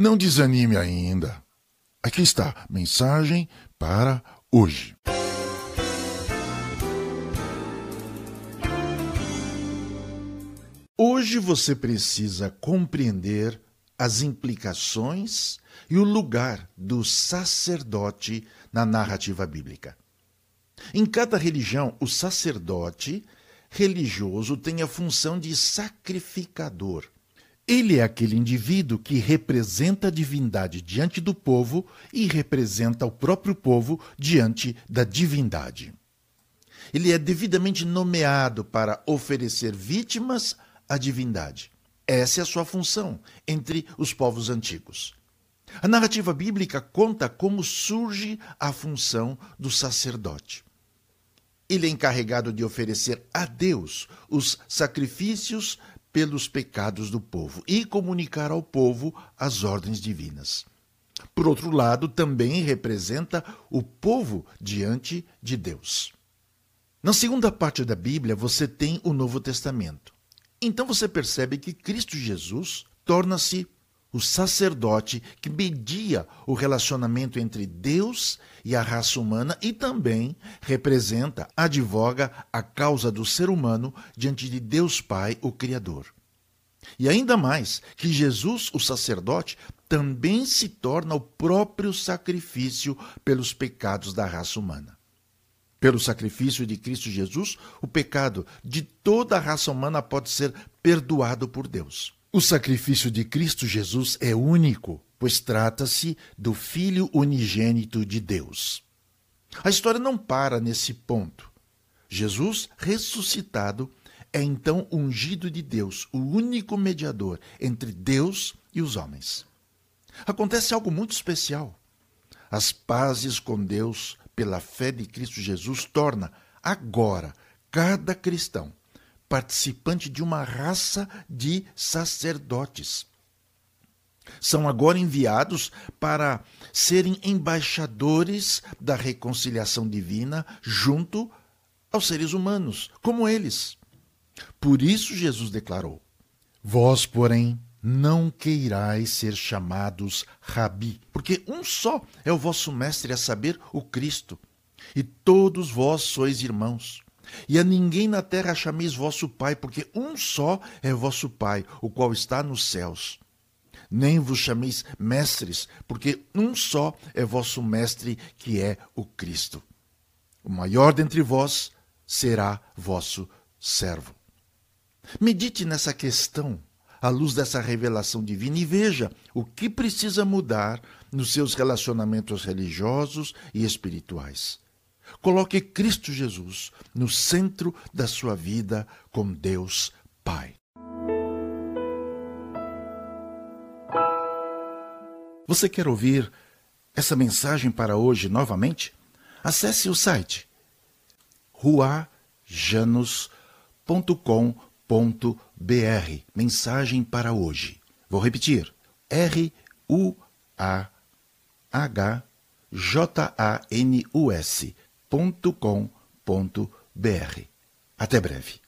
Não desanime ainda. Aqui está, mensagem para hoje. Hoje você precisa compreender as implicações e o lugar do sacerdote na narrativa bíblica. Em cada religião, o sacerdote religioso tem a função de sacrificador. Ele é aquele indivíduo que representa a divindade diante do povo e representa o próprio povo diante da divindade. Ele é devidamente nomeado para oferecer vítimas à divindade. Essa é a sua função entre os povos antigos. A narrativa bíblica conta como surge a função do sacerdote. Ele é encarregado de oferecer a Deus os sacrifícios pelos pecados do povo e comunicar ao povo as ordens divinas. Por outro lado, também representa o povo diante de Deus. Na segunda parte da Bíblia, você tem o Novo Testamento. Então você percebe que Cristo Jesus torna-se o sacerdote que media o relacionamento entre Deus e a raça humana e também representa, advoga a causa do ser humano diante de Deus Pai, o Criador. E ainda mais, que Jesus, o sacerdote, também se torna o próprio sacrifício pelos pecados da raça humana. Pelo sacrifício de Cristo Jesus, o pecado de toda a raça humana pode ser perdoado por Deus. O sacrifício de Cristo Jesus é único, pois trata-se do Filho unigênito de Deus. A história não para nesse ponto. Jesus, ressuscitado, é então ungido de Deus, o único mediador entre Deus e os homens. Acontece algo muito especial. As pazes com Deus pela fé de Cristo Jesus torna agora cada cristão participante de uma raça de sacerdotes. São agora enviados para serem embaixadores da reconciliação divina junto aos seres humanos, como eles. Por isso Jesus declarou: Vós, porém, não queirais ser chamados Rabi, porque um só é o vosso mestre, a saber, o Cristo, e todos vós sois irmãos. E a ninguém na terra chameis vosso Pai, porque um só é vosso Pai, o qual está nos céus. Nem vos chameis mestres, porque um só é vosso mestre, que é o Cristo. O maior dentre vós será vosso servo. Medite nessa questão à luz dessa revelação divina e veja o que precisa mudar nos seus relacionamentos religiosos e espirituais. Coloque Cristo Jesus no centro da sua vida com Deus Pai. Você quer ouvir essa mensagem para hoje novamente? Acesse o site ruajanus.com.br. Mensagem para hoje. Vou repetir: R U A H J A N U S www.radiocultura.com.br. Até breve.